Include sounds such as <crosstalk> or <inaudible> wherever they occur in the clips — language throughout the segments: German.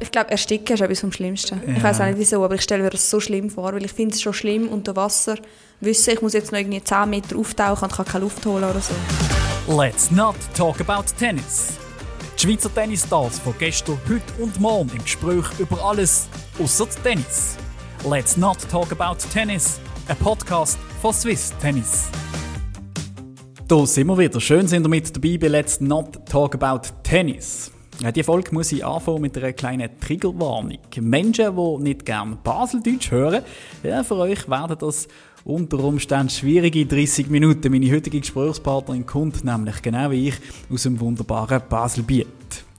Ich glaube, ersticken ist etwas vom Schlimmsten. Ja. Ich weiß auch nicht wieso, aber ich stelle mir das so schlimm vor, weil ich finde es schon schlimm unter Wasser. Wissen, ich muss jetzt noch irgendwie 10 Meter auftauchen und kann keine Luft holen oder so. Let's not talk about tennis. Die Schweizer Tennisstars von gestern, heute und morgen im Gespräch über alles außer Tennis. Let's not talk about tennis. Ein Podcast von Swiss Tennis. Da sind wir wieder. Schön sind wir mit dabei bei Let's not talk about tennis. Die Folge muss ich anfangen mit einer kleinen Triggerwarnung. Menschen, die nicht gerne Baseldeutsch hören, ja, für euch werden das unter Umständen schwierige 30 Minuten. Meine heutige Gesprächspartnerin kommt nämlich genau wie ich aus dem wunderbaren Baselbiet.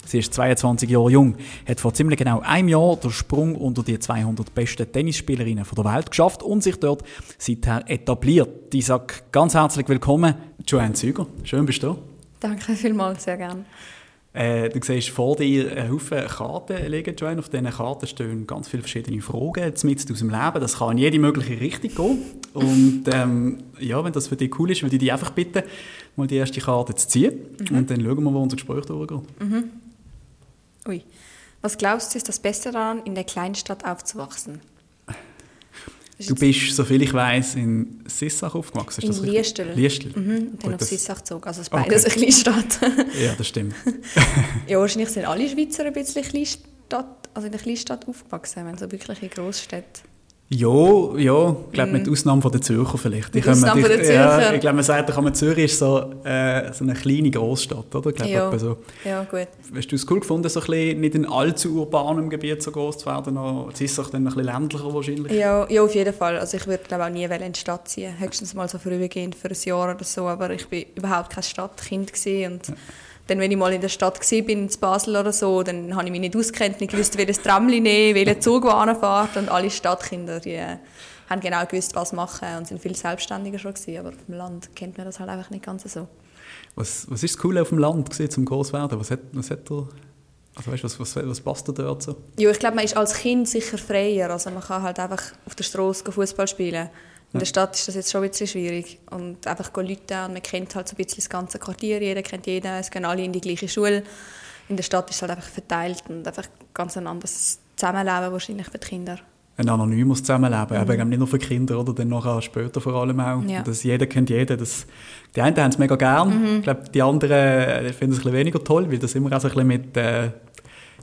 Sie ist 22 Jahre jung, hat vor ziemlich genau einem Jahr den Sprung unter die 200 besten Tennisspielerinnen der Welt geschafft und sich dort seither etabliert. Ich sage ganz herzlich willkommen, Joanne Züger. Schön bist du Danke vielmals, sehr gerne. Äh, du siehst vor dir einen Haufen Karten liegen, Joanne. Auf diesen Karten stehen ganz viele verschiedene Fragen mit aus dem Leben. Das kann in jede mögliche Richtung gehen. Und ähm, ja, wenn das für dich cool ist, würde ich dich einfach bitten, mal die erste Karte zu ziehen. Mhm. Und dann schauen wir, wo unser Gespräch durchgeht. Mhm. Ui. Was glaubst du, ist das Beste daran, in der Kleinstadt aufzuwachsen? Du bist, soviel ich weiß, in Sissach aufgewachsen. Ist in Liestel. Liestel. Mhm, dann auf Sissach gezogen. Also es ist beides okay. eine Kleinstadt. ja, das stimmt. <laughs> ja, wahrscheinlich sind alle Schweizer ein bisschen Kleinstadt, also in der Kleinstadt aufgewachsen, wenn so wirklich in Großstädten. Ja, ja, ich glaube mit mm. Ausnahme von der Zürcher vielleicht. Mit Ausnahme von der Zürcher? Ja, ich glaube, man sagt, man, Zürich ist so, äh, so eine kleine Großstadt, oder? Ich glaube, ja. So. ja, gut. Hast du es cool gefunden, so ein bisschen nicht in allzu urbanem Gebiet so groß zu werden? Jetzt ist es dann ein bisschen ländlicher wahrscheinlich? Ja, ja auf jeden Fall. Also ich würde glaube auch nie in die Stadt ziehen. Höchstens mal so vorübergehend für ein Jahr oder so, aber ich war überhaupt kein Stadtkind und ja dann, wenn ich mal in der Stadt war, bin, in Basel oder so, dann habe ich mich nicht ausgekannt, nicht gewusst, welches Tramli nehmen, welchen <laughs> Zug fährt. Und alle Stadtkinder, die äh, haben genau gewusst, was machen und sind viel selbstständiger schon gewesen. Aber auf dem Land kennt man das halt einfach nicht ganz so. Was, was ist das Coole auf dem Land gewesen, zum Großwerden? Was hat, was hat er, also weißt, was, was, was passt da dort so? Ja, ich glaube, man ist als Kind sicher freier. Also man kann halt einfach auf der Straße Fußball spielen. In der Stadt ist das jetzt schon ein bisschen schwierig. Und einfach Leute und man kennt halt so ein bisschen das ganze Quartier, jeder kennt jeden, es gehen alle in die gleiche Schule. In der Stadt ist es halt einfach verteilt und einfach ganz ein anderes Zusammenleben wahrscheinlich für die Kinder. Ein anonymes Zusammenleben, mhm. eben nicht nur für Kinder, oder dann nachher später vor allem auch. Ja. Das jeder kennt jeden. Das, die einen haben es mega gern, mhm. ich glaube, die anderen äh, finden es ein bisschen weniger toll, weil das immer auch so ein bisschen mit... Äh,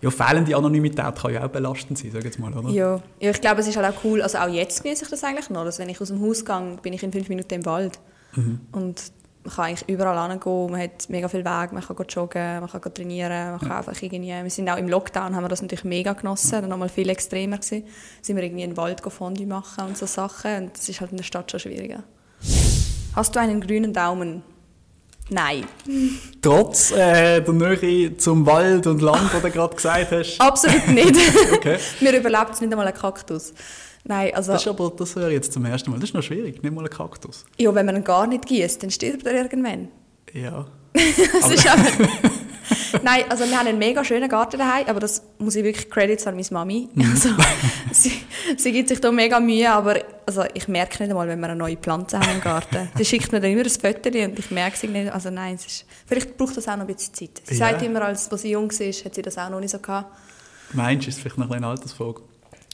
ja, fehlende Anonymität kann ja auch belastend sein, sag jetzt mal, oder? Ja. ja, ich glaube, es ist halt auch cool, also auch jetzt genieße ich das eigentlich noch, also wenn ich aus dem Haus gehe, bin ich in fünf Minuten im Wald mhm. und man kann eigentlich überall hingehen, man hat mega viel Weg, man kann joggen, man kann trainieren, man kann ja. einfach irgendwie, wir sind auch im Lockdown, haben wir das natürlich mega genossen, dann nochmal viel extremer gewesen, sind wir irgendwie in den Wald Fondue machen und so Sachen und das ist halt in der Stadt schon schwieriger. Hast du einen grünen Daumen? Nein. Trotz äh, der Nähe zum Wald und Land, was du gerade gesagt hast? <laughs> Absolut nicht. <laughs> okay. Mir überlebt es nicht einmal ein Kaktus. Nein, also... Das, ist aber, das höre ich jetzt zum ersten Mal. Das ist noch schwierig, nicht mal ein Kaktus. Ja, wenn man ihn gar nicht gießt, dann steht er irgendwann. Ja. <laughs> das ist aber... <laughs> Nein, also wir haben einen mega schönen Garten daheim, aber das muss ich wirklich Credits an meine Mami. Mhm. Also, sie, sie gibt sich da mega Mühe, aber also ich merke nicht einmal, wenn wir eine neue Pflanze haben im Garten. Sie schickt mir dann immer ein Foto und ich merke es nicht. Also nein, es ist, vielleicht braucht das auch noch ein bisschen Zeit. Sie ja. sagt immer, als sie jung war, hat sie das auch noch nicht so gehabt. Meinst du, ist vielleicht noch ein Altersfrage?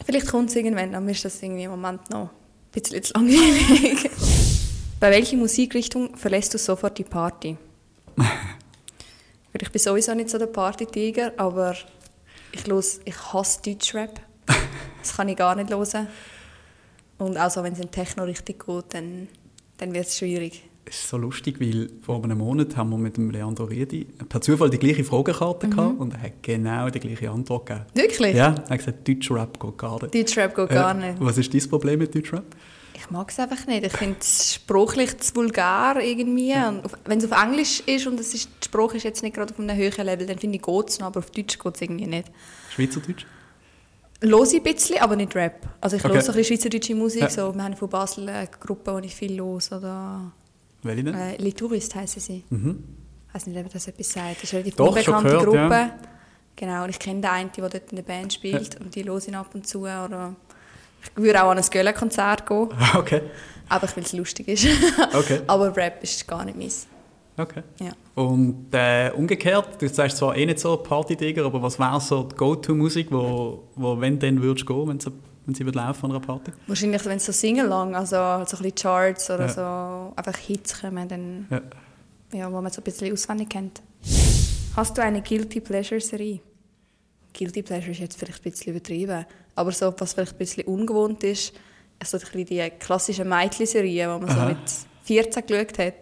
Vielleicht kommt es irgendwann, aber mir ist das irgendwie im Moment noch ein bisschen zu langweilig. <laughs> Bei welcher Musikrichtung verlässt du sofort die Party? Ich bin sowieso nicht so der Party-Tiger, aber ich, los, ich hasse Deutschrap. <laughs> Das kann ich gar nicht hören. Und auch so, wenn es in Techno richtig geht, dann, dann wird es schwierig. Es ist so lustig, weil vor einem Monat haben wir mit dem Leandro Riedi per Zufall die gleiche Fragekarte mhm. gehabt und er hat genau die gleiche Antwort gegeben. Wirklich? Ja, er hat gesagt, Deutschrap geht gar nicht. Deutschrap geht gar nicht. was ist dein Problem mit Deutschrap? Ich mag es einfach nicht. Ich finde es sprachlich zu vulgär irgendwie. Wenn es auf Englisch ist und es ist, die Sprache ist jetzt nicht gerade auf einem höheren Level, dann finde ich es noch, aber auf Deutsch geht es irgendwie nicht. Schweizerdeutsch? Höre ich ein bisschen, aber nicht Rap. Also ich okay. höre ein bisschen schweizerdeutsche Musik. Ja. So, wir haben von Basel eine Gruppe, die ich viel höre. Oder, Welche denn? Äh, Touristes heissen sie. Mhm. Ich weiß nicht, ob das etwas sagt. Das ist eine Doch, unbekannte gehört, Gruppe. Ja. Genau, und ich kenne den einen, der dort in der Band spielt. Ja. Und die höre ich ab und zu. Oder ich würde auch an ein Göller-Konzert gehen. <laughs> Okay. Einfach weil es lustig ist. <laughs> Okay. Aber Rap ist gar nicht meins. Okay. Ja. Und äh, umgekehrt, du sagst zwar eh nicht so Party-Digger, aber was wäre so die Go-To-Musik, wo, wo wenn dann würdest du gehen, wenn sie, wenn sie laufen an einer Party? Wahrscheinlich, wenn es so Singalong, also halt so ein bisschen Charts oder Ja. so einfach Hits kommen, dann, Ja. ja, wo man so ein bisschen auswendig kennt. Hast du eine Guilty Pleasure-Serie? Guilty Pleasure ist jetzt vielleicht ein bisschen übertrieben, aber so, was vielleicht ein bisschen ungewohnt ist, also ein bisschen die klassischen Mädchen-Serien, die man Aha. so mit 14 geschaut hat,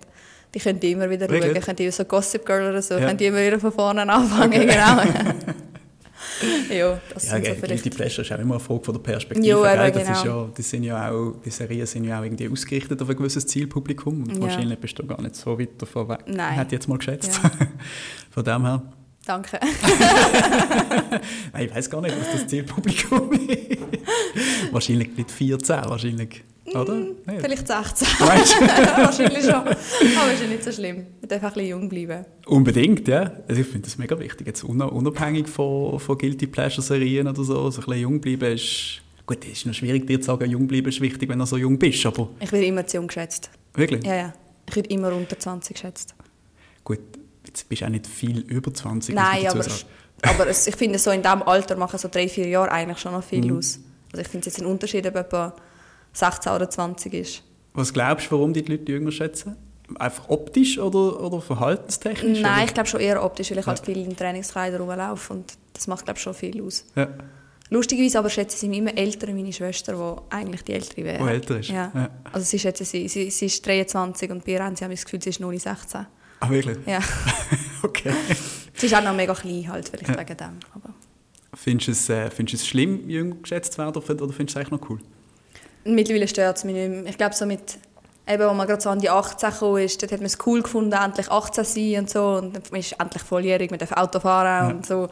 die könnt ihr immer wieder Wirklich? schauen. Könnt ihr so Gossip Girl oder so, Ja. könnt ihr immer wieder von vorne anfangen, genau. <laughs> ja, das Ja, sind so vielleicht... Pleasure ist auch immer eine Frage von der Perspektive. Ja, eben, das ist genau. ja, die, sind ja auch, die Serien sind ja auch irgendwie ausgerichtet auf ein gewisses Zielpublikum und Ja. wahrscheinlich bist du gar nicht so weit davon weg. Nein. Hätte ich jetzt mal geschätzt. Ja. <laughs> Von dem her. Danke. <laughs> Nein, ich weiß gar nicht, was das Zielpublikum <laughs> ist. wahrscheinlich nicht 14, wahrscheinlich. Oder? Mm, Vielleicht 16. Meinst du? <laughs> Wahrscheinlich schon. Aber ist ja nicht so schlimm. Man darf ein bisschen jung bleiben. Unbedingt, ja. Also ich finde das mega wichtig. Jetzt un- unabhängig von, von Guilty Pleasure Serien oder so, so ein bisschen jung bleiben ist... Gut, es ist noch schwierig, dir zu sagen, jung bleiben ist wichtig, wenn du so jung bist, aber Ich werde immer zu jung geschätzt. wirklich? Ja, ja. Ich werde immer unter 20 geschätzt. Gut, jetzt bist du auch nicht viel über 20, muss Nein, aber, aber es, ich finde, so in diesem Alter machen so drei, vier Jahre eigentlich schon noch viel Mhm. aus. Also ich finde es jetzt ein Unterschied, ob etwa 16 oder 20 ist. Was glaubst du, warum die Leute jünger schätzen? Einfach optisch oder, oder verhaltenstechnisch? Nein, ich oder? glaube schon eher optisch, weil ich halt viel in Trainingskleidern rumlaufe und das macht glaube ich schon viel aus. Ja, Lustigerweise aber schätzen sie mich immer älter, meine Schwester, die eigentlich die ältere wäre. die älter ist. Ja. Ja. Also sie schätzen sie, sie, sie ist 23 und bei ihr haben sie haben das Gefühl, sie ist nur 16. Ah, wirklich? Ja. <laughs> Okay. sie ist auch noch mega klein halt, vielleicht Ja. wegen dem. Aber Findest du es, äh, findest du es schlimm, jung geschätzt zu werden oder findest du es eigentlich noch cool? mittlerweile stört es mich nicht mehr. Ich glaube so mit, eben, als man gerade so an die 18 gekommen ist, dort hat man es cool gefunden, endlich 18 zu sein und so. Und man ist endlich volljährig, man darf Auto fahren Ja. und so.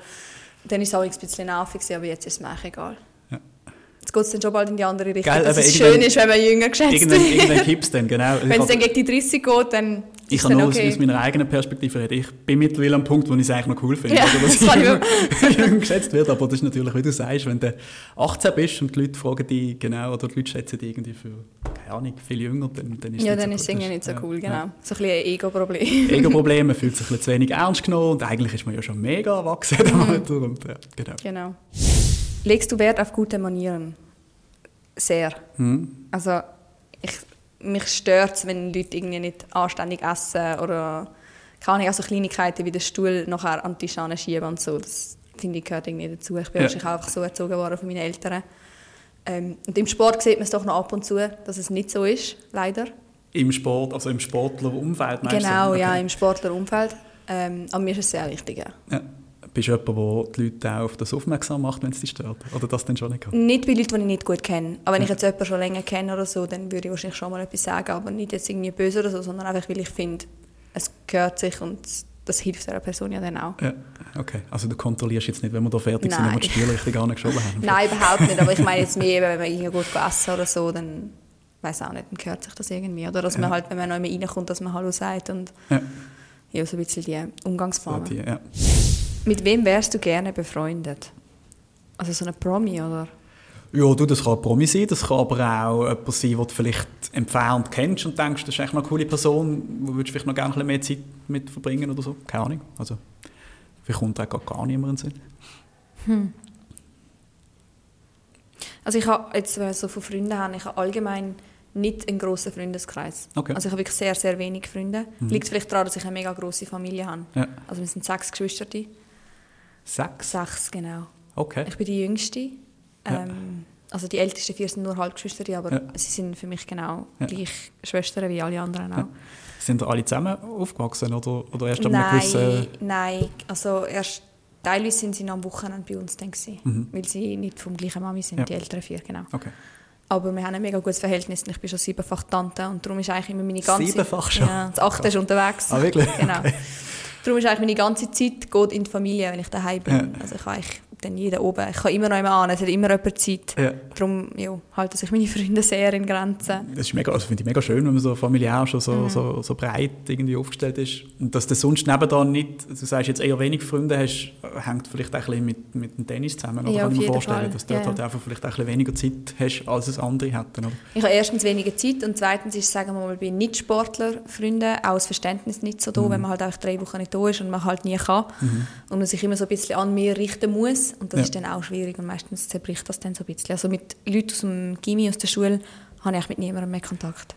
Dann war es auch ein bisschen nervig, aber jetzt ist es mir egal. Ja. Jetzt geht es dann schon bald in die andere Richtung, Gell, dass es schön ist, wenn man jünger geschätzt Irgendwann, wird. irgendwann kippt es dann, genau. <laughs> Wenn es dann gegen die 30 geht, dann Ich kann nur dann aus, okay. meiner eigenen Perspektive reden. Ich bin mittlerweile am Punkt, wo ich es eigentlich noch cool finde, Ja, oder, dass das ich jung, <laughs> geschätzt wird. Aber das ist natürlich, wie du sagst, wenn du 18 bist und die Leute fragen dich genau, oder die Leute schätzen dich irgendwie für, keine Ahnung, viel jünger, dann, dann ist es Ja, dann so ist es irgendwie nicht so Ja, cool, ja. genau. So ein bisschen ein Ego-Problem. <laughs> Ego-Problem, man fühlt sich ein bisschen zu wenig ernst genommen und eigentlich ist man ja schon mega erwachsen Alter. Und, ja, genau. Genau. Legst du Wert auf gute Manieren? Sehr. Hm. Also ich, mich stört es, wenn Leute irgendwie nicht anständig essen oder keine Ahnung, also Kleinigkeiten wie den Stuhl nachher an den Tisch schieben und so. Das finde ich gehört irgendwie dazu. Ich bin Ja. wahrscheinlich auch einfach so erzogen worden von meinen Eltern. Ähm, und im Sport sieht man es doch noch ab und zu, dass es nicht so ist, leider. Im Sport, also im Sportlerumfeld meinst genau, du? ja, Okay. im Sportlerumfeld. Ähm, aber mir ist es sehr wichtig. Ja. ja. Bist du jemand, der die Leute auch auf das aufmerksam macht, wenn es dich stört? Oder das dann schon nicht? Nicht bei Leuten, die ich nicht gut kenne. Aber wenn ich jetzt jemanden schon länger kenne oder so, dann würde ich wahrscheinlich schon mal etwas sagen. Aber nicht jetzt irgendwie böse oder so, sondern einfach, weil ich finde, es gehört sich und das hilft der Person ja dann auch. Ja, okay. Also du kontrollierst jetzt nicht, wenn wir da fertig sind, Nein. ob wir die Stühle richtig angeschoben haben? <laughs> Nein, überhaupt nicht. Aber ich meine jetzt mehr, wenn man irgendwie gut essen oder so, dann weiß auch nicht, dann gehört sich das irgendwie. Oder dass man Ja. halt, wenn man mal reinkommt, dass man Hallo sagt und Ja, ja, so ein bisschen die so Umgangsformen. die, ja. Mit wem wärst du gerne befreundet? Also so eine Promi, oder? ja, du, das kann ein Promi sein, das kann aber auch jemand sein, den du vielleicht entfernt kennst und denkst, das ist noch eine coole Person, wo würdest du vielleicht noch gerne ein bisschen mehr Zeit mit verbringen oder so. Keine Ahnung. Also, vielleicht kommt auch gar niemand in den Sinn. Also ich habe jetzt, wenn wir so von Freunden haben, ich habe allgemein nicht einen grossen Freundeskreis. Okay. Also ich habe wirklich sehr, sehr wenig Freunde. Mhm. Liegt vielleicht daran, dass ich eine mega grosse Familie habe. Ja. Also wir sind sechs Geschwister. Sechs? Sechs, genau. Okay. Ich bin die Jüngste. Ja. Ähm, also die ältesten vier sind nur Halbgeschwister, aber Ja. sie sind für mich genau Ja. gleich Schwestern wie alle anderen auch. Ja. Sind alle zusammen aufgewachsen oder, oder erst Nein, gewissen... nein, also erst teilweise sind sie noch am Wochenende bei uns dann gewesen, Mhm. weil sie nicht vom gleichen Mami sind, Ja. die älteren vier, genau. Okay. Aber wir haben ein mega gutes Verhältnis und ich bin schon siebenfach Tante und darum ist eigentlich immer meine ganze... Siebenfach schon? Ja, das achte ist unterwegs. Ah, wirklich? <laughs> Genau. Okay. Darum ist eigentlich meine ganze Zeit geht in die Familie, wenn ich daheim bin. Ja. Also ich habe eigentlich dann jeder oben. Ich kann immer noch immer an, es hat immer jemand Zeit. Ja. Darum ja, halten sich meine Freunde sehr in Grenzen. Das ist mega, also finde ich mega schön, wenn man so familiär schon so, Mhm. so, so breit irgendwie aufgestellt ist. Und dass du sonst nebenan nicht, du sagst jetzt eher wenig Freunde hast, hängt vielleicht auch ein bisschen mit, mit dem Tennis zusammen, oder? Ja, kann ich mir vorstellen, Fall. dass du dort Ja, halt ja. einfach vielleicht auch ein bisschen weniger Zeit hast, als es andere hätten, oder? Ich habe erstens weniger Zeit und zweitens ist, sagen wir mal, bei Nicht-Sportler-Freunden auch das Verständnis nicht so da, Mhm. wenn man halt einfach drei Wochen nicht da ist und man halt nie kann und man sich immer so ein bisschen an mir richten muss und das Ja. ist dann auch schwierig und meistens zerbricht das dann so ein bisschen. Also mit Leuten aus dem Gimmi, aus der Schule, habe ich eigentlich mit niemandem mehr Kontakt.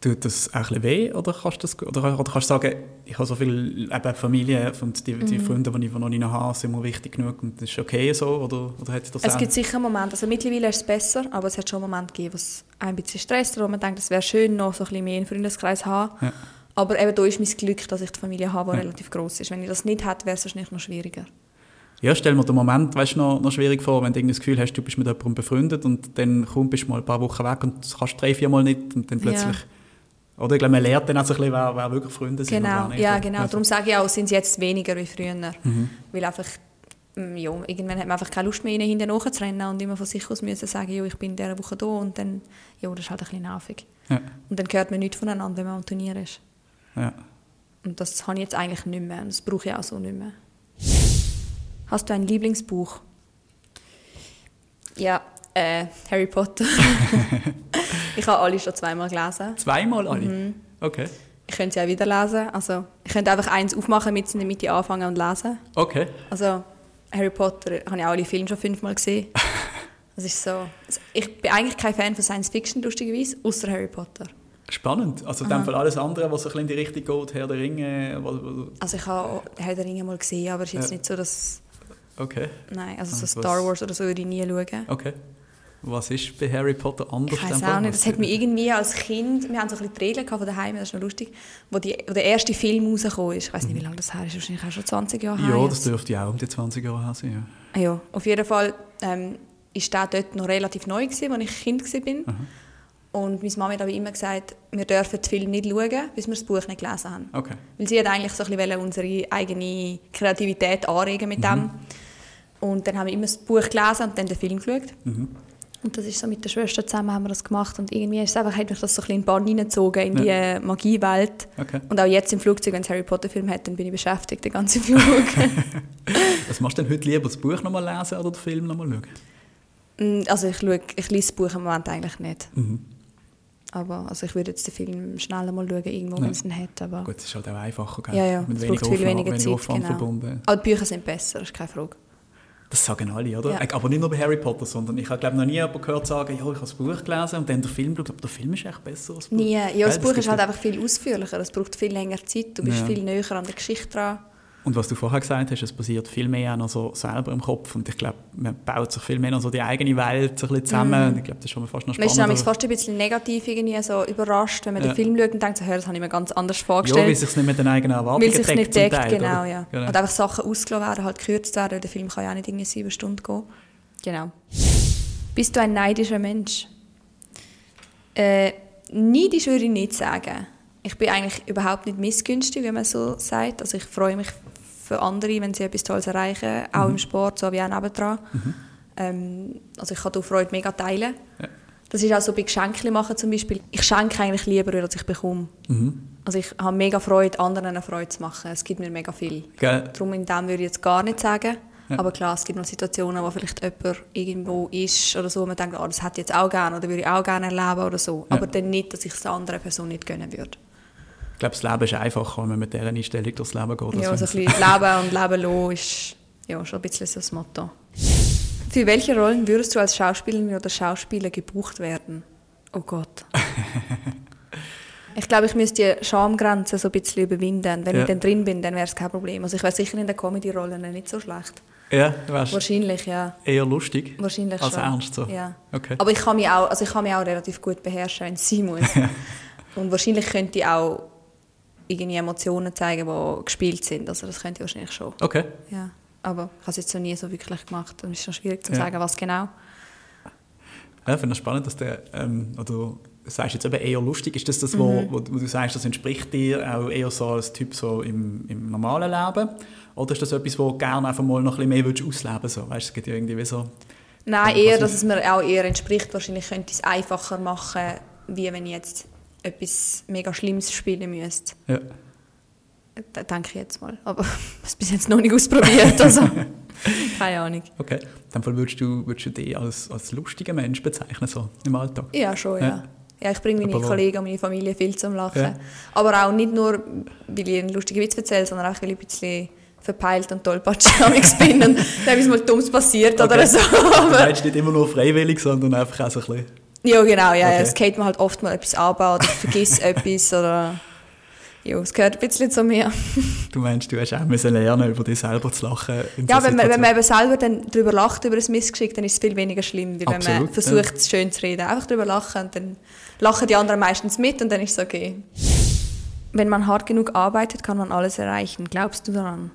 Tut das auch ein bisschen weh oder kannst du, das, oder, oder kannst du sagen, ich habe so viel eben Familie und die, Mhm. die Freunde, die ich noch nicht habe, sind mir wichtig genug und das ist okay so? Oder, oder hat das Es auch- gibt sicher Momente, also mittlerweile ist es besser, aber es hat schon Momente gegeben, wo es ein bisschen stresst, wo man denkt, es wäre schön, noch so ein bisschen mehr einen Freundeskreis zu haben. Ja. Aber eben da ist mein Glück, dass ich die Familie habe, die Ja. relativ groß ist. Wenn ich das nicht hätte, wäre es wahrscheinlich noch schwieriger. Ja, stell mir den Moment weißt, noch, noch schwierig vor, wenn du das Gefühl hast, du bist mit jemandem befreundet und dann komm, bist du mal ein paar Wochen weg und das kannst drei, vier Mal nicht und dann plötzlich... Oder ich glaube, man lernt dann auch so ein bisschen, wer, wer wirklich Freunde sind. Genau, ja, genau. Also, Darum sage ich auch, sind sie jetzt weniger wie früher. Mhm. Weil einfach, mm, ja, irgendwann hat man einfach keine Lust mehr, ihnen hinten nachzurennen und immer von sich aus müssen sagen, ja, ich bin in dieser Woche da und dann, ja, das ist halt ein bisschen nervig. Ja, Und dann hört man nichts voneinander, wenn man am Turnier ist. ja. Und das habe ich jetzt eigentlich nicht mehr und das brauche ich auch so nicht mehr. Hast du ein Lieblingsbuch? Ja, äh, Harry Potter. <laughs> ich habe alle schon zweimal gelesen. Zweimal alle? Mhm. Okay. Ich könnte sie auch wieder lesen. Also, ich könnte einfach eins aufmachen, mit in der Mitte anfangen und lesen. Okay. Also, Harry Potter habe ich auch alle Filme schon fünfmal gesehen. <laughs> Das ist so. Ich bin eigentlich kein Fan von Science Fiction, lustigerweise, außer Harry Potter. Spannend. Also in dem Fall alles andere, was so ein bisschen in die Richtung geht, Herr der Ringe... wo- wo- Also, ich habe auch Herr der Ringe mal gesehen, aber es ist jetzt Ja. nicht so, dass. Okay, Nein, also so was- Star Wars oder so würde ich nie schauen. okay. Was ist bei Harry Potter anders? Ich weiß auch nicht. Das hat mich irgendwie als Kind, wir haben so ein bisschen die Regeln von daheim, das ist noch lustig, wo, die, wo der erste Film rausgekommen ist. Ich weiß nicht, wie lange das her ist, wahrscheinlich auch schon 20 Jahre her. Ja, das dürfte ja auch um die 20 Jahre her sein. Ja. Ah Ja, auf jeden Fall ähm, ist der dort noch relativ neu gewesen, als ich Kind war. Und meine Mama hat aber immer gesagt, wir dürfen den Film nicht schauen, bis wir das Buch nicht gelesen haben. Okay. Weil sie hat eigentlich so ein bisschen unsere eigene Kreativität anregen mit dem. Und dann haben wir immer das Buch gelesen und dann den Film geschaut. Und das ist so mit der Schwester zusammen haben wir das gemacht und irgendwie ist es einfach, hat mich das so ein bisschen in die Bahn hineingezogen, in die äh, Magiewelt. Okay. Und auch jetzt im Flugzeug, wenn es Harry Potter Film hat, dann bin ich beschäftigt, den ganzen Flug. <laughs> Was machst du denn heute lieber, das Buch nochmal lesen oder den Film nochmal schauen? Mm, Also ich, schaue, ich lese das Buch im Moment eigentlich nicht. Mhm. Aber also ich würde jetzt den Film schnell mal schauen, irgendwo, Ja. wenn es ihn hat. Aber, Gut, es ist halt auch einfacher, gell? ja, ja, Mit es weniger braucht viel weniger Zeit. Genau. verbunden. Aber die Bücher sind besser, das ist keine Frage. Das sagen alle, oder? Ja. Aber nicht nur bei Harry Potter, sondern ich habe glaube noch nie jemanden gehört sagen, ja, ich habe das Buch gelesen und dann den Film geschaut. Aber der Film ist echt besser als das Buch. Nie. Ja, Gell, das Buch ist halt einfach viel ausführlicher. Es braucht viel länger Zeit. Du bist Ja. viel näher an der Geschichte dran. Und was du vorher gesagt hast, es passiert viel mehr auch noch so selber im Kopf. Und ich glaube, man baut sich viel mehr noch so die eigene Welt so ein bisschen zusammen. Und ich glaube, das ist schon fast noch Man ist fast ein bisschen negativ irgendwie so überrascht, wenn man Ja. den Film schaut und denkt, so, das habe ich mir ganz anders ja, vorgestellt. weil es sich nicht mit den eigenen Erwartungen Weil es nicht deckt, Teil, genau, ja. Genau. Und einfach Sachen ausgelassen werden, halt gekürzt werden, weil der Film kann ja auch nicht irgendwie sieben Stunden gehen. Genau. Bist du ein neidischer Mensch? Äh, neidisch würde ich nicht sagen. Ich bin eigentlich überhaupt nicht missgünstig, wie man so sagt. Also ich freue mich für andere, wenn sie etwas Tolles erreichen, auch im Sport, so wie auch nebendran. Ähm, also ich kann die Freude mega teilen. Ja. Das ist auch so bei Geschenken machen zum Beispiel. Ich schenke eigentlich lieber, als ich bekomme. Mhm. Also ich habe mega Freude, anderen eine Freude zu machen. Es gibt mir mega viel. Gell? Darum in dem würde ich jetzt gar nicht sagen. Ja. Aber klar, es gibt noch Situationen, wo vielleicht jemand irgendwo ist oder so, wo man denkt, oh, das hätte ich jetzt auch gerne oder würde ich auch gerne erleben oder so. Ja. Aber dann nicht, dass ich es der anderen Person nicht gönnen würde. Ich glaube, das Leben ist einfacher, wenn man mit dieser Einstellung durchs Leben geht. Ja, als also ein bisschen Leben und Leben lassen ist ja, schon ein bisschen so das Motto. Für welche Rollen würdest du als Schauspielerin oder Schauspieler gebucht werden? Oh Gott. <laughs> Ich glaube, ich müsste die Schamgrenze so ein bisschen überwinden. Wenn Ja. ich dann drin bin, dann wäre es kein Problem. Also ich wäre sicher in den Comedy-Rollen nicht so schlecht. ja, du wärst Wahrscheinlich, ja. eher lustig Wahrscheinlich als schon. ernst. So. Ja. Okay. Aber ich kann mich auch, also ich kann mich auch relativ gut beherrschen, wenn es <laughs> sein muss. Und wahrscheinlich könnte ich auch irgendwie Emotionen zeigen, die gespielt sind. Also das könnte ich wahrscheinlich schon. okay. Ja. Aber ich habe es jetzt noch nie so wirklich gemacht. Es ist noch schwierig zu Ja. sagen, was genau. Ja, ich finde es spannend, dass der, ähm, du sagst jetzt eben eher lustig, ist das das, wo, Mhm. wo, wo du sagst, das entspricht dir auch eher so als Typ so im, im normalen Leben? Oder ist das etwas, wo du gerne einfach mal noch ein bisschen mehr würdest ausleben würdest? So? Weißt, du, es gibt ja irgendwie wie so... Nein, Ja, eher, dass es mir auch eher entspricht. Wahrscheinlich könnte ich es einfacher machen, wie wenn ich jetzt etwas mega Schlimmes spielen müsste. Ja. Da denke ich jetzt mal. Aber <laughs> es bis jetzt noch nicht ausprobiert. Also, <laughs> keine Ahnung. Okay. In dem Fall würdest du, würdest du dich als, als lustiger Mensch bezeichnen, so im Alltag? Ja, schon, ja. Ja. Ja, ich bringe meine Aber Kollegen und meine Familie viel zum Lachen. Ja. Aber auch nicht nur, weil ich einen lustigen Witz erzähle, sondern auch, weil ich ein bisschen verpeilt und tollpatschig bin und <laughs> dann ist mal Dummes passiert oder Okay. so. Du Aber, sagst nicht immer nur freiwillig, sondern einfach auch so ein bisschen... ja, genau, ja, ja. Okay. Es geht mir halt oft mal etwas an oder vergiss <laughs> etwas oder... Ja, es gehört ein bisschen zu mir. Du meinst, du hast auch müssen lernen, über dich selber zu lachen. Ja, so wenn man, wenn man eben selber dann darüber lacht, über ein Missgeschick, dann ist es viel weniger schlimm, wie wenn man versucht, es schön zu reden. Einfach darüber lachen und dann lachen die anderen meistens mit und dann ist es okay. Wenn man hart genug arbeitet, kann man alles erreichen. Glaubst du daran?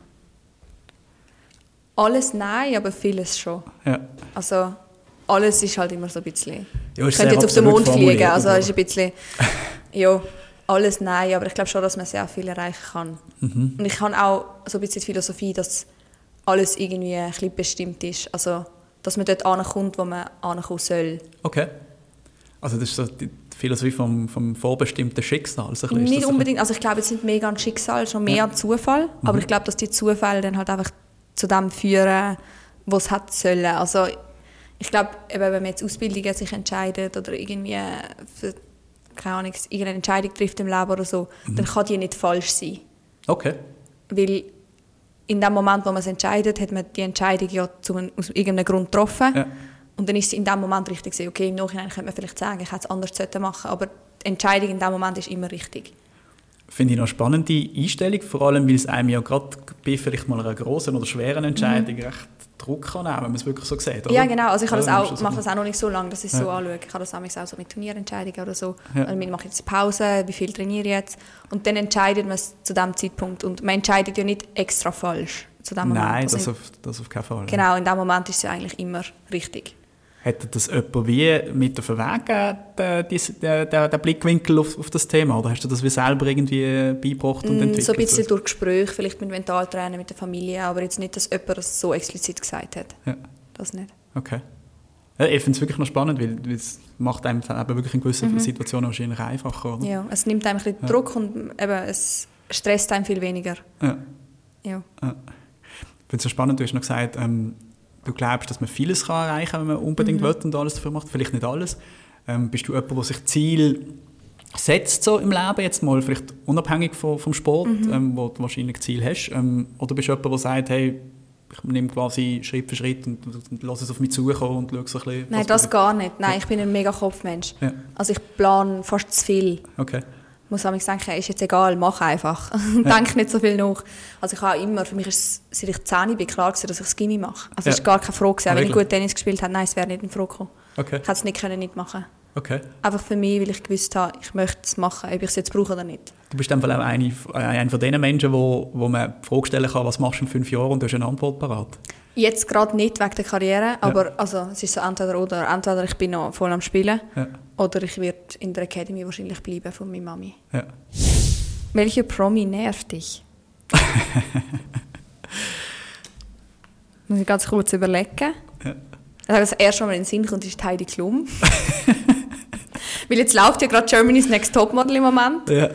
Alles nein, aber vieles schon. Ja. Also alles ist halt immer so ein bisschen... Ja, ich könnte jetzt auf den Mond fliegen, also ist ein bisschen... <laughs> Ja, alles nein, aber ich glaube schon, dass man sehr viel erreichen kann. Mhm. Und ich habe auch so ein bisschen die Philosophie, dass alles irgendwie ein bisschen bestimmt ist. Also, dass man dort ankommt, wo man ankommen soll. Okay. Also das ist so die Philosophie vom, vom vorbestimmten Schicksal. So ein bisschen. Ist Nicht unbedingt, also ich glaube, es sind mega ein Schicksal, schon mehr Ja. ein Zufall. Mhm. Aber ich glaube, dass die Zufälle dann halt einfach zu dem führen, was es hat sollen. Also ich glaube, wenn man jetzt Ausbildungen sich entscheidet oder irgendwie für, keine Ahnung, irgendeine Entscheidung trifft im Leben oder so, Mhm. dann kann die nicht falsch sein. Okay. Weil in dem Moment, wo man es entscheidet, hat man die Entscheidung ja zu einem, aus irgendeinem Grund getroffen. Ja. Und dann ist es in dem Moment richtig gewesen. Okay, im Nachhinein könnte man vielleicht sagen, ich hätte es anders machen aber die Entscheidung in dem Moment ist immer richtig. Finde ich noch eine spannende Einstellung, vor allem weil es einem ja gerade bei vielleicht mal einer großen oder schweren Entscheidung recht Druck kann nehmen, wenn man es wirklich so sieht. Oder? Ja, genau. Also ich Ja, das auch, ist mache das auch noch nicht so lange, dass ich es Ja. so anschaue. Ich habe das auch so mit Turnierentscheidungen oder so. Ja. Also ich mache jetzt Pause, wie viel trainiere ich jetzt? Und dann entscheidet man es zu dem Zeitpunkt. Und man entscheidet ja nicht extra falsch zu dem Moment. Nein, Also das auf, das auf keinen Fall. Genau, in dem Moment ist es ja eigentlich immer richtig. Hätte das jemand wie mit auf den Weg gegeben, den, dies- den, Blickwinkel auf, auf das Thema? Oder hast du das wie selber irgendwie beigebracht und Mm, entwickelt? So ein bisschen durch Gespräche, vielleicht mit Mentaltrainer, mit der Familie, aber jetzt nicht, dass jemand das so explizit gesagt hat. Ja. Das nicht. Okay. Ja, ich finde es wirklich noch spannend, weil, weil es macht einem eben wirklich in gewissen Situationen wahrscheinlich einfacher. Oder? Mhm. Ja, es nimmt einem ein bisschen Ja. Druck und eben, es stresst einem viel weniger. Ja. Ja. Ich finde es so spannend, du hast noch gesagt, ähm, du glaubst, dass man vieles kann erreichen kann, wenn man unbedingt will und alles dafür macht. Vielleicht nicht alles. Ähm, bist du jemand, der sich Ziel setzt so im Leben, jetzt mal vielleicht unabhängig vom, vom Sport, ähm, wo du wahrscheinlich Ziel hast? Ähm, oder bist du jemand, der sagt, hey, ich nehme quasi Schritt für Schritt und, und, lasse es auf mich zukommen und schaue so ein bisschen... Nein, das gar nicht. Nein, ich bin ein mega Kopfmensch. Ja. Also ich plane fast zu viel. Okay. Ich muss manchmal denken, ist jetzt egal, mach einfach. <laughs> Denk nicht so viel nach. Also ich habe immer, für mich ist es, seit ich 10 bin, klar gewesen, dass ich das Gimmi mache. Also Ja. es war gar keine Frage. gewesen. Wenn ich gut Tennis gespielt habe, nein, es wäre nicht in Frage gekommen. Okay. Ich hätte es nicht können nicht machen okay. Einfach für mich, weil ich gewusst habe, ich möchte es machen, ob ich es jetzt brauche oder nicht. Du bist dann auch eine, äh, einer von den Menschen, wo, wo man die Frage stellen kann, was machst du in fünf Jahren und du hast eine Antwort parat. Jetzt gerade nicht wegen der Karriere, aber also, es ist so entweder oder. Entweder ich bin noch voll am Spielen Ja. oder ich werde in der Academy wahrscheinlich bleiben von meiner Mami. Ja. Welcher Promi nervt dich? <laughs> Muss ich ganz kurz überlegen. Ja. Also das erste, was mir in den Sinn kommt, ist Heidi Klum. <laughs> Weil jetzt läuft ja gerade Germany's Next Topmodel im Moment. Ja.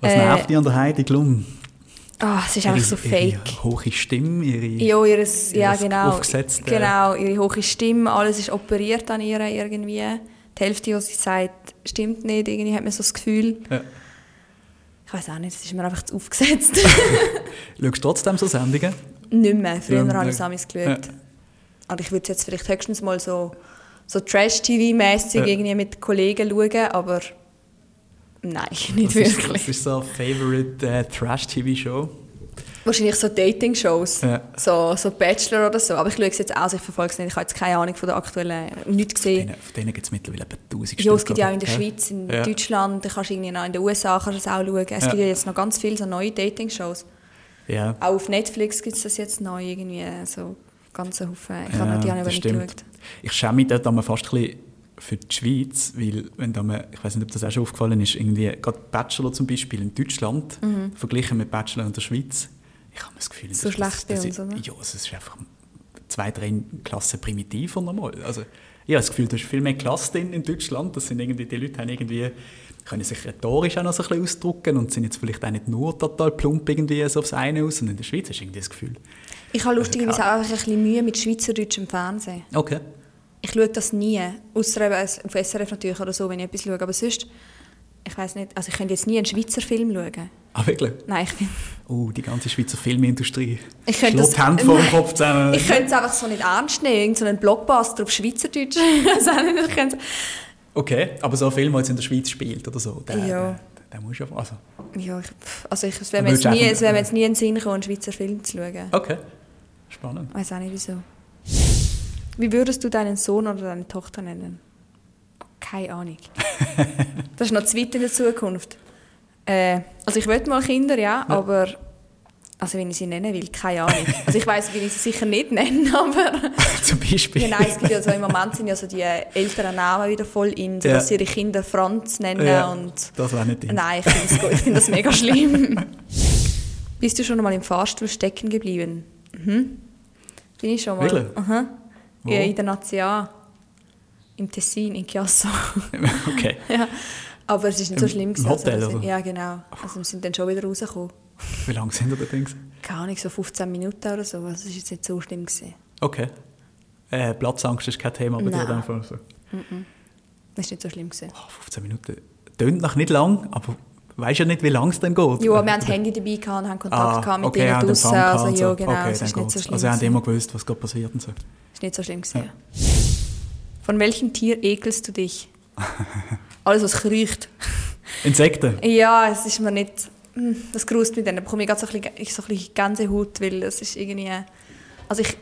Was Äh, nervt dich an der Heidi Klum? Ah, es ist einfach so Ihre- fake. Ihre hohe Stimme, ihre... Ja, ihres, ja genau. aufgesetzte- Genau, ihre hohe Stimme, alles ist operiert an ihr irgendwie. Die Hälfte, was sie sagt, stimmt nicht. Irgendwie hat man so das Gefühl. Ja. Ich weiß auch nicht, es ist mir einfach zu aufgesetzt. <laughs> Schaust du trotzdem so Sendungen? nicht mehr. Früher Ja, habe ich es ja. geschaut. Ja. Und ich würde es jetzt vielleicht höchstens mal so, so Trash-TV-mäßig Ja. irgendwie mit Kollegen schauen, aber nein, nicht Was ist, wirklich. was ist so eine Favorite äh, Trash-TV-Show? Wahrscheinlich so Dating-Shows, Ja. so, so Bachelor oder so. Aber ich schaue es jetzt aus, ich verfolge es nicht. Ich habe jetzt keine Ahnung von der aktuellen, nichts gesehen. Denen, von denen gibt es mittlerweile etwa 1000 Ja, es gibt ja auch in der Schweiz, in Ja. Deutschland, da kannst du irgendwie noch in den USA kannst es auch schauen. Es Ja. gibt ja jetzt noch ganz viele so neue Dating-Shows. Ja. Auch auf Netflix gibt es das jetzt neu irgendwie so ganz Haufen. Ich habe die das aber nicht geschaut. Ich schäme mich dort einmal fast ein bisschen für die Schweiz, weil wenn da mal, ich weiß nicht, ob das auch schon aufgefallen ist, irgendwie gerade Bachelor zum Beispiel in Deutschland verglichen mit Bachelor in der Schweiz, ich habe das Gefühl, Mhm. So das, schlecht das, das, oder? Ja, es ist einfach zwei, drei Klassen primitiver normal. Also ich habe das Gefühl, da ist viel mehr Klasse drin in Deutschland. Das sind irgendwie, die Leute haben irgendwie, können sich rhetorisch auch noch so ein bisschen ausdrücken und sind jetzt vielleicht auch nicht nur total plump irgendwie so aufs eine aus. Und in der Schweiz hast du irgendwie das Gefühl, Ich habe lustigerweise klar. auch einfach ein bisschen Mühe mit schweizerdeutschem Fernsehen. okay, Ich schaue das nie, außer auf SRF natürlich oder so, wenn ich etwas schaue. Aber sonst, ich weiß nicht, also ich könnte jetzt nie einen Schweizer Film schauen. ah wirklich? Nein, ich bin... Oh, die ganze Schweizer Filmindustrie. Ich könnte das- Hände vor dem. Kopf zusammen. Ich könnte es einfach so nicht ernst nehmen, irgend so Blockbuster auf Schweizerdeutsch. Ich <laughs> nicht, <laughs> ich könnte- Okay, aber so ein Film, der jetzt in der Schweiz spielt oder so, der, Ja. der, der muss ja... Also, ja, ich, also ich, es wäre mir, jetzt nie- es mir jetzt nie in den Sinn gekommen, einen Schweizer Film zu schauen. okay, spannend. Ich weiß auch nicht, wieso. Wie würdest du deinen Sohn oder deine Tochter nennen? Keine Ahnung. <laughs> das ist noch zu weit in der Zukunft. Äh, also ich will mal Kinder, ja, aber also wenn ich sie nennen will, keine Ahnung. Also ich weiß, wie ich sie sicher nicht nenne, <laughs> aber <laughs> Zum Beispiel. ja, nein, es gibt ja so, im Moment sind ja so die älteren Namen wieder voll in, so Ja. dass sie ihre Kinder Franz nennen Ja, und das wäre nicht drin. nein, ich finde finde das mega schlimm. Bist du schon einmal im Fahrstuhl stecken geblieben? Mhm. Bin ich schon mal. Wirklich? Aha. Wo? Ja, in der Nazia. Im Tessin, in Chiasso. <laughs> okay. <laughs> ja. Aber es ist nicht so Im- schlimm. im gewesen. Hotel, also, sind? Ja, genau. Also wir sind dann schon wieder rausgekommen. Wie lange sind wir da drin? Keine Ahnung, so 15 Minuten oder so. Also es ist jetzt nicht so schlimm gewesen. Okay. Äh, Platzangst ist kein Thema bei dir. Nein. in dem Fall, so. Das ist nicht so schlimm gewesen. Oh, 15 Minuten. Tönt nach nicht lang, aber weißt ja nicht, wie lange es dann geht. Ja, wir haben das Handy dabei gehabt und haben Kontakt ah, mit okay, denen ja, den draussen. Also ja, genau, okay, es ist nicht so schlimm Also, ihr habt immer gewusst, was gerade passiert und so. Ist nicht so schlimm gewesen. Von welchem Tier ekelst du dich? <laughs> Alles, was kriecht. Insekten? Ja, es ist mir nicht... hm, Das gruselt mich dann. Da bekomme ich gerade so ein bisschen, so ein bisschen Gänsehaut, weil es ist irgendwie... Also ich,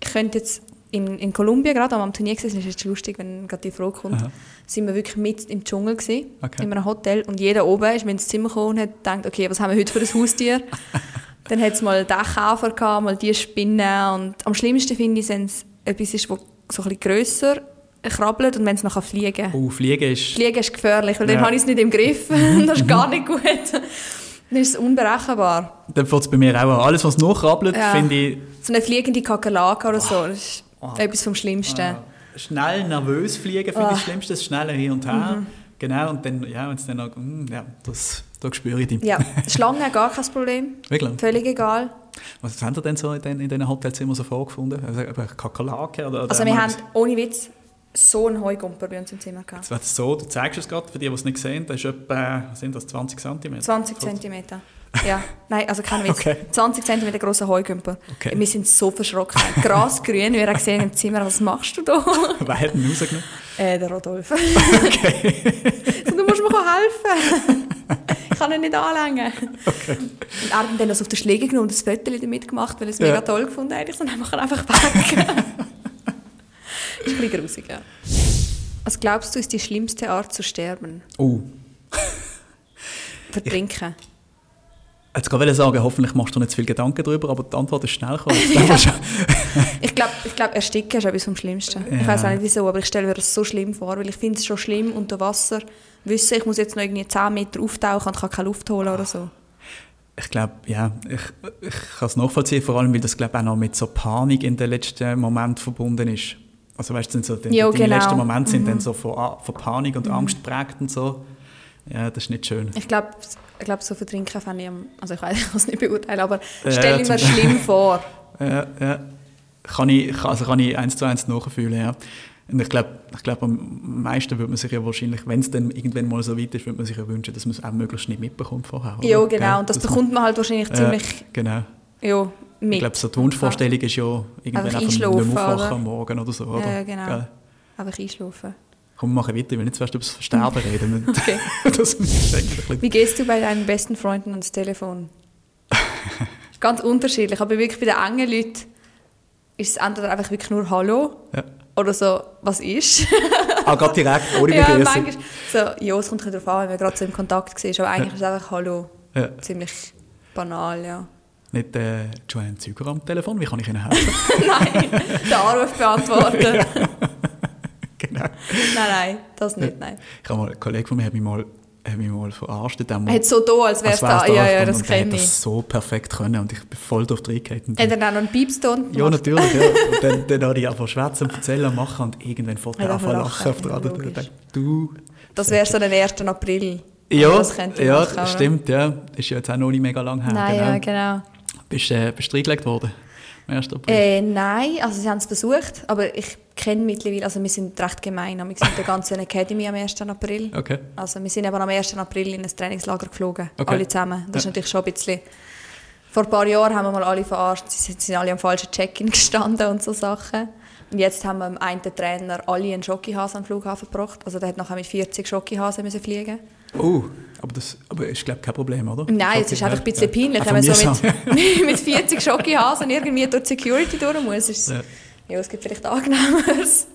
ich könnte jetzt... In, in Kolumbien gerade, am Turnier gewesen, ist jetzt lustig, wenn gerade die Frage kommt, Aha. sind wir wirklich mit im Dschungel gewesen, Okay. in einem Hotel und jeder oben ist mir ins Zimmer gekommen und hat gedacht, okay, was haben wir heute für ein Haustier? <laughs> Dann hat es mal den Käfer gehabt, mal die Spinnen und am schlimmsten finde ich, wenn es etwas ist, das so ein bisschen grösser krabbelt und wenn es noch fliegen kann. Oh, Fliegen ist... Fliegen ist gefährlich, weil Ja. dann habe ich es nicht im Griff. <laughs> <laughs> das ist gar nicht gut. Dann ist es unberechenbar. Dann fängt es bei mir auch an. Alles, was noch krabbelt, Ja. finde ich... So eine fliegende Kakerlake oder so, das ist etwas vom Schlimmsten. Ah, schnell nervös fliegen finde ich das Schlimmste. Das Schnelle hin und her. Genau, und dann, ja, wenn es dann auch... mm, Ja, das, da spüre ich dich. Ja, Schlangen gar kein Problem. Wirklich? Völlig egal. Was haben Sie denn so in den, in den Hotelzimmern so vorgefunden? Also, Kakerlaken oder... oder Also wir haben, ohne Witz, so einen Heugumper bei uns im Zimmer gehabt. Jetzt so, du zeigst es gerade, für die, die es nicht sehen, das ist etwa, sind das, 20 cm? 20 cm. Ja, nein, also kein Witz. Okay. 20 cm grosser Heugumper. Okay. Wir sind so verschrocken. Grasgrün, wir haben gesehen im Zimmer, was machst du da? <laughs> Wer hat ihn rausgenommen? äh, der Rodolf. Okay. <laughs> so, du musst mir helfen. <laughs> ich kann ihn nicht anlängen. okay. Und er hat dann das auf den Schläger genommen und das Foto damit gemacht, weil er es Ja. mega toll gefunden hat. Ich so, nein, mach ihn einfach weg. das ist ein bisschen grusig, ja. Was glaubst du, ist die schlimmste Art zu sterben? Oh, Vertrinken. Jetzt gerade sagen, hoffentlich machst du nicht zu viel Gedanken darüber, aber die Antwort ist schnell gekommen. <laughs> <laughs> Ich glaube. Ich ich glaub, ersticken ist etwas vom Schlimmsten. Ich Ja. weiß auch nicht wieso, aber ich stelle mir das so schlimm vor, weil ich finde es schon schlimm, unter Wasser wissen, ich muss jetzt noch irgendwie 10 Meter auftauchen und kann keine Luft holen oder so. Ich glaube, ja, ich, ich kann es nachvollziehen, vor allem, weil das glaube auch noch mit so Panik in den letzten Moment verbunden ist. Also weißt du, so, die, Ja, die genau. letzten Momente sind dann so von, von Panik und Angst geprägt und so. Ja, das ist nicht schön. Ich glaube, ich glaub, so vertrinken fände ich, am- also ich weiß, ich kann es nicht beurteilen, aber Ja, stelle ich mir schlimm vor. <laughs> Ja, ja. Kann ich, kann- also kann ich eins zu eins nachfühlen, ja. Und ich glaube, ich glaub, am meisten würde man sich ja wahrscheinlich, wenn es dann irgendwann mal so weit ist, würde man sich ja wünschen, dass man es auch möglichst nicht mitbekommt vorher. oder? Ja, Gell? genau. Und das Dass bekommt man halt wahrscheinlich ziemlich genau. ja, mit. Ich glaube, so die Wunschvorstellung ist ja irgendwann Einfach einfach nicht aufwachen oder? am Morgen oder so. Oder? Ja, genau. Gell? Einfach einschlafen. Komm, wir machen weiter, ich will nicht zuerst über das Versterben <laughs> reden. Okay. <laughs> Wie gehst du bei deinen besten Freunden ans Telefon? <laughs> Ganz unterschiedlich, aber wirklich bei den engen Leuten ist es entweder einfach wirklich nur Hallo Ja. oder so, was ist? Ah, gerade direkt, ohne ja, Begrüßung. so, ja, es kommt darauf an, wenn man gerade so im Kontakt ist, aber eigentlich ist es einfach Hallo. Ja. Ziemlich banal, ja. Nicht äh, Joanne Züger am Telefon, wie kann ich Ihnen helfen? nein, den Anruf beantworten. genau. Nein, nein, das nicht, nein. Ich habe mal, ein Kollege von mir hat mich mal, hat mich mal verarscht. Er hat so da, als wäre es da. Ja, ja, das kenne ich. das so perfekt können und ich bin voll drauf reingehalten. Hat er dann auch noch einen Piepston Ja, natürlich. Ja. Und dann, dann habe ich einfach schwätzen und erzählen machen und irgendwann fährt er einfach lachen auf der anderen Seite. Du... Das wäre so der 1. April. Ja, ja machen, stimmt, ja. Ist ja jetzt auch noch nicht mega lang her. Nein, genau. ja, genau. Bist du äh, reingelegt worden? Am 1. April? Äh, nein, also sie haben es versucht, aber ich kenne mittlerweile, also wir sind recht gemein, wir sind der ganzen Academy am 1. April. Okay. Also wir sind aber am 1. April in ein Trainingslager geflogen, okay. alle zusammen. Das ja. ist natürlich schon ein bisschen... Vor ein paar Jahren haben wir mal alle verarscht, sie sind alle am falschen Check-in <laughs> gestanden und so Sachen. Und jetzt haben wir dem einen Trainer alle einen Schokihasen am Flughafen gebracht. Also der hat nachher mit 40 Schokihasen müssen fliegen. Oh, aber das aber ist glaube kein Problem, oder? Nein, es ist einfach ein bisschen peinlich, wenn man so mit, <laughs> mit 40 Schokihasen irgendwie durch die Security durch muss. Ist, ja. ja, es gibt vielleicht Angenehmeres.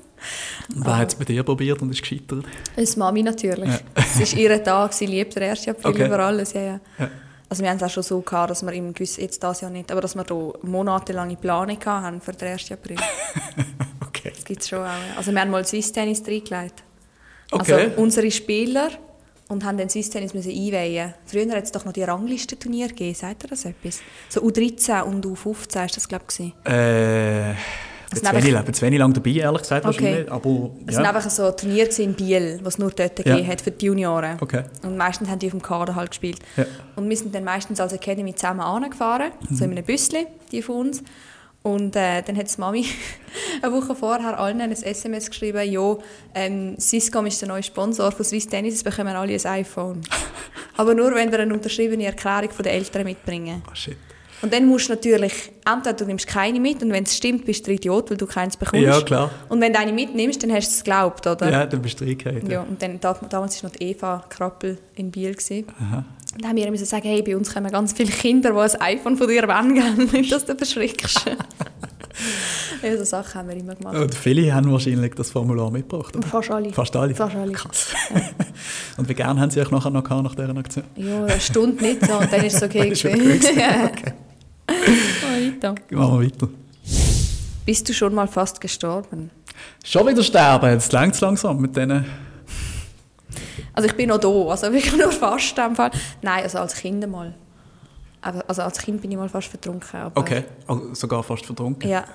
Wer hat es bei dir probiert und ist gescheitert? Das Mami natürlich. Ja. Es war ihr Tag, sie liebt den 1. April okay. über alles. Ja, ja. ja. Also wir haben es auch schon so gehabt, dass wir im gewiss, jetzt das Jahr nicht, aber dass wir da monatelange Planung haben für den 1. April. <laughs> okay. Das gibt es schon auch. Also wir haben mal Swiss Tennis reingelegt. Okay. Also unsere Spieler und haben den Swiss Tennis müssen einweihen. Früher hat es doch noch die Ranglistenturnier gegeben, sagt ihr das etwas? So U13 und U15 ist das glaube ich. Äh ich bin zu wenig lang dabei, ehrlich gesagt, okay. Aber, ja. Es war einfach so ein Turnier in Biel, was nur dort ja. gegeben hat für die Junioren. Okay. Und meistens haben die auf dem Kader halt gespielt. Ja. Und wir sind dann meistens als Academy zusammen angefahren, mhm. so in einem Büsschen, die von uns. Und äh, dann hat die Mami <laughs> eine Woche vorher allen ein SMS geschrieben, ja, ähm, Swisscom ist der neue Sponsor von Swiss Tennis, es bekommen alle ein iPhone. <laughs> Aber nur, wenn wir eine unterschriebene Erklärung von den Eltern mitbringen. Oh, shit. Und dann musst du natürlich, entweder du nimmst keine mit und wenn es stimmt, bist du ein Idiot, weil du keins bekommst. Ja, klar. Und wenn du eine mitnimmst, dann hast du es geglaubt, oder? Ja, dann bist du reingehauen. Ja, und dann, damals war noch die Eva Krappel in Biel. Aha. Und dann haben wir müssen sagen, hey, bei uns kommen ganz viele Kinder, die ein iPhone von dir wollen, nicht, <laughs> dass du verschreckst. <laughs> ja, so Sachen haben wir immer gemacht. Und viele haben wahrscheinlich das Formular mitgebracht, oder? Fast alle. Fast alle? Fast alle. Krass. Ja. <laughs> und wie gerne haben sie euch nachher noch gehabt, nach dieser Aktion? Ja, eine Stunde nicht so, und dann ist es okay. ist okay. weiter. Machen wir weiter. Bist du schon mal fast gestorben? Schon wieder sterben, jetzt längt es langsam mit denen. Also ich bin noch da, also wirklich <laughs> nur fast in Fall. Nein, also als Kind mal. Also als Kind bin ich mal fast vertrunken. okay, also sogar fast vertrunken? Ja.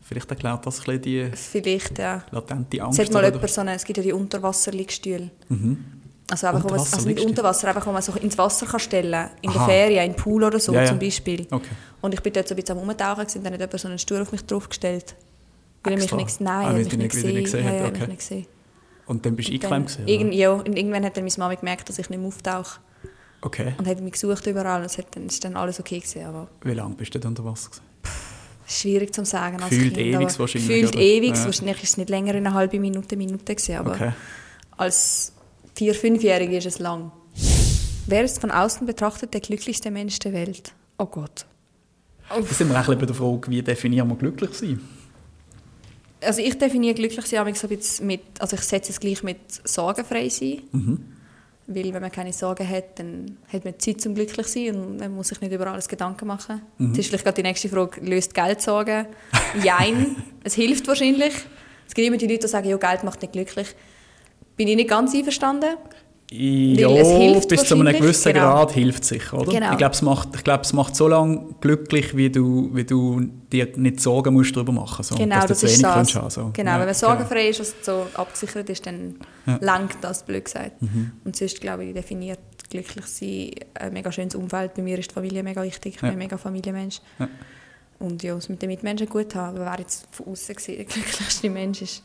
Vielleicht erklärt das ein die Vielleicht, ja. latente Angst. Es, hat mal jemand so eine, es gibt ja die Unterwasserliegestühle. Mhm. Also, einfach, Unter also nicht unter Wasser, einfach wo man so ins Wasser kann stellen in der Ferien, in den Pool oder so ja, ja. zum Beispiel. Okay. Und ich bin dort so ein bisschen am Rumtauchen und dann hat jemand so einen Stuhl auf mich draufgestellt. Weil er mich nicht, nein, ah, mich nicht gesehen, gesehen, ja, okay. nicht gesehen. Und dann bist du eingeklemmt? Irgend, ja, und irgendwann hat dann meine Mama gemerkt, dass ich nicht mehr auftauche. Okay. Und hat mich gesucht überall und es hat dann, ist dann alles okay gewesen. Aber Wie lange bist du denn unter Wasser gewesen? Schwierig zu sagen als Gefühlt Kind. ewig wahrscheinlich. Gefühlt ewig. Ja. Wahrscheinlich ist es nicht länger in einer halben Minute, Minute gewesen, aber okay. als vier-, fünfjährige ist es lang. Wer ist von außen betrachtet der glücklichste Mensch der Welt? Oh Gott. Da sind wir auch bei der Frage, wie definieren wir glücklich sein? Also ich definiere glücklich sein so mit, also ich setze es gleich mit sorgenfrei sein. Mhm. Weil wenn man keine Sorgen hat, dann hat man Zeit zum glücklich sein und man muss sich nicht über alles Gedanken machen. Mhm. Das ist vielleicht gerade die nächste Frage, löst Geld Sorgen? <laughs> Jein, es hilft wahrscheinlich. Es gibt immer die Leute, die sagen, ja, Geld macht nicht glücklich. Bin ich nicht ganz einverstanden. Ja, bis zu einem gewissen genau. Grad hilft es sicher, oder? Genau. Ich glaube, es macht, glaub, es macht so lange glücklich, wie du, wie du dir nicht Sorgen musst darüber machen so, genau, dass du das ist das. Haben, so. Genau, ja, wenn man sorgenfrei genau. ist und so abgesichert ist, dann ja. langt das, blöd gesagt. Mhm. Und sonst, glaube ich, definiert glücklich sein ein mega schönes Umfeld. Bei mir ist die Familie mega wichtig, ich bin ein mega Familienmensch. Ja. Und ja, es mit den Mitmenschen gut haben, aber wer jetzt von außen gesehen <laughs> der glücklichste Mensch ist,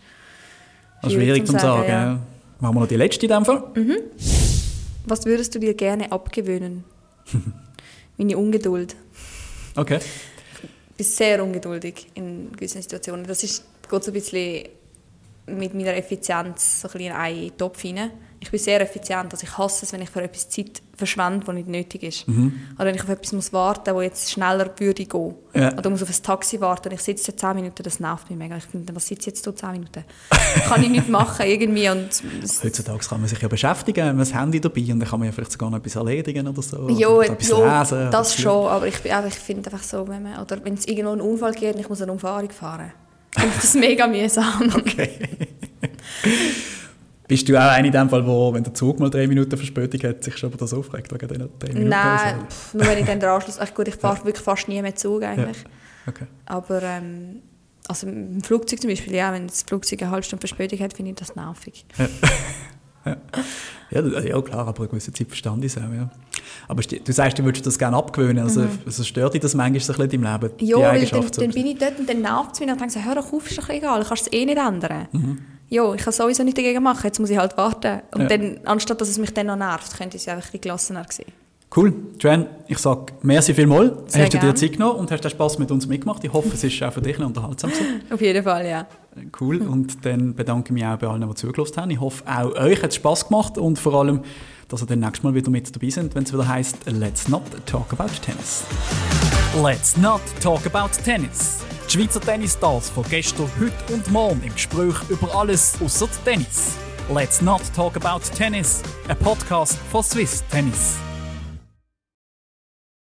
schwierig, schwierig zu sagen. sagen Machen wir noch die letzte in dem Fall. Mhm. Was würdest du dir gerne abgewöhnen? <laughs> Meine Ungeduld. Okay. Ich bin sehr ungeduldig in gewissen Situationen. Das ist geht so ein bisschen mit meiner Effizienz so ein bisschen in einen Topf rein. Ich bin sehr effizient, also ich hasse es, wenn ich für etwas Zeit verschwende, die nicht nötig ist. Mhm. Oder wenn ich auf etwas muss warten muss, das jetzt schneller würde gehen. Ja. Oder muss auf ein Taxi warten und ich sitze da 10 Minuten, das nervt mich mega. Ich finde, was sitze ich jetzt hier 10 Minuten? <laughs> kann ich nicht machen irgendwie und Heutzutage kann man sich ja beschäftigen, man hat das Handy dabei und dann kann man ja vielleicht sogar noch etwas erledigen oder so. Ja, oder etwas lesen. das schon, aber ich, bin ich finde einfach so, wenn man, oder wenn es irgendwo einen Unfall gibt und ich muss eine Umfahrung fahren, finde ich das mega mühsam. <laughs> Okay. <laughs> Bist du auch einer in dem Fall, wo, wenn der Zug mal drei Minuten Verspätung hat, sich schon über das aufregt wegen diesen drei Minuten? Nein, pff, nur wenn ich dann den Anschluss, ach gut, ich fahre wirklich fast nie mehr Zug eigentlich, Ja. Okay. aber ähm, also im Flugzeug zum Beispiel, ja, wenn das Flugzeug eine halbe Stunde Verspätung hat, finde ich das nervig. Ja, <laughs> das- ja, klar, aber eine gewisse Zeit verstand ich es auch, ja. Aber du sagst, du würdest das gerne abgewöhnen, also, also stört dich das manchmal so ein bisschen im Leben, die Mhm. Ja, dann, Eigenschaft? so dann bin ich dort und dann nervt es mich und dann denke so, hör doch auf, ist doch egal, du kannst es eh nicht ändern. Mhm. Ja, ich kann sowieso nichts dagegen machen, jetzt muss ich halt warten. Und Ja. dann, anstatt dass es mich dann noch nervt, könnte es einfach ein bisschen gelassener sein. Cool. Joanne, ich sage merci vielmals. Sehr hast du dir. Zeit genommen und hast den Spass mit uns mitgemacht. Ich hoffe, es ist auch für dich unterhaltsam. <laughs> Auf jeden Fall, ja. Cool. Und dann bedanke ich mich auch bei allen, die zugelassen haben. Ich hoffe, auch euch hat es Spass gemacht und vor allem, dass ihr dann nächstes Mal wieder mit dabei sind, wenn es wieder heißt Let's not talk about tennis. Let's not talk about tennis. Schweizer Tennisstars von gestern, heute und morgen im Gespräch über alles außer Tennis. Let's not talk about tennis. Ein Podcast von Swiss Tennis.